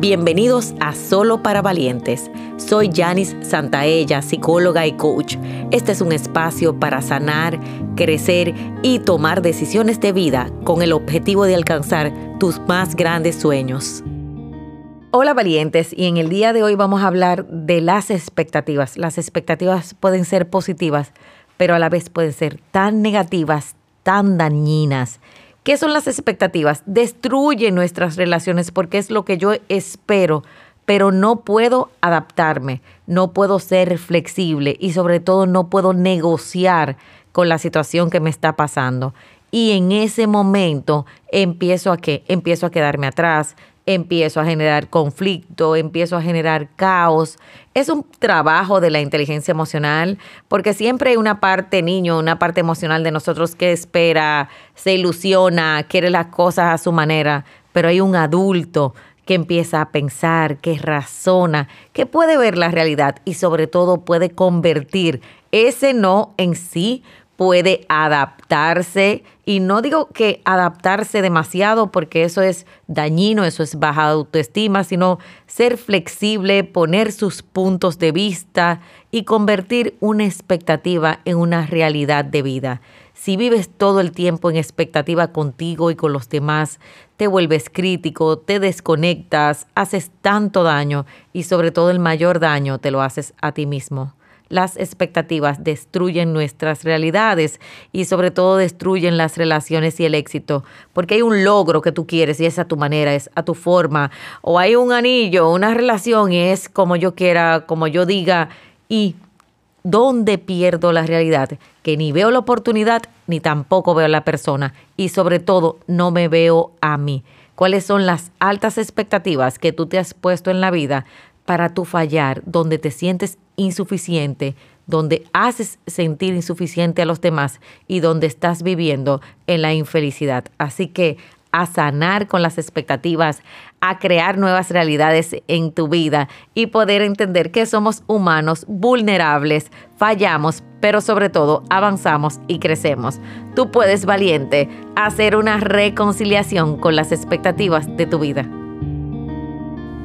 Bienvenidos a Solo para Valientes. Soy Janice Santaella, psicóloga y coach. Este es un espacio para sanar, crecer y tomar decisiones de vida con el objetivo de alcanzar tus más grandes sueños. Hola valientes, y en el día de hoy vamos a hablar de las expectativas. Las expectativas pueden ser positivas, pero a la vez pueden ser tan negativas, tan dañinas ¿Qué son las expectativas? Destruye nuestras relaciones porque es lo que yo espero, pero no puedo adaptarme, no puedo ser flexible y sobre todo no puedo negociar con la situación que me está pasando. Y en ese momento empiezo a qué? Empiezo a quedarme atrás, empiezo a generar conflicto, empiezo a generar caos. Es un trabajo de la inteligencia emocional porque siempre hay una parte niño, una parte emocional de nosotros que espera, se ilusiona, quiere las cosas a su manera, pero hay un adulto que empieza a pensar, que razona, que puede ver la realidad y sobre todo puede convertir ese no en sí puede adaptarse. Y no digo que adaptarse demasiado porque eso es dañino, eso es baja autoestima, sino ser flexible, poner sus puntos de vista y convertir una expectativa en una realidad de vida. Si vives todo el tiempo en expectativa contigo y con los demás, te vuelves crítico, te desconectas, haces tanto daño y sobre todo el mayor daño te lo haces a ti mismo las expectativas destruyen nuestras realidades y sobre todo destruyen las relaciones y el éxito, porque hay un logro que tú quieres y es a tu manera, es a tu forma, o hay un anillo, una relación y es como yo quiera, como yo diga, y ¿dónde pierdo la realidad? Que ni veo la oportunidad ni tampoco veo la persona y sobre todo no me veo a mí. ¿Cuáles son las altas expectativas que tú te has puesto en la vida para tu fallar, donde te sientes insuficiente, donde haces sentir insuficiente a los demás y donde estás viviendo en la infelicidad. Así que a sanar con las expectativas, a crear nuevas realidades en tu vida y poder entender que somos humanos vulnerables, fallamos, pero sobre todo avanzamos y crecemos. Tú puedes, valiente, hacer una reconciliación con las expectativas de tu vida.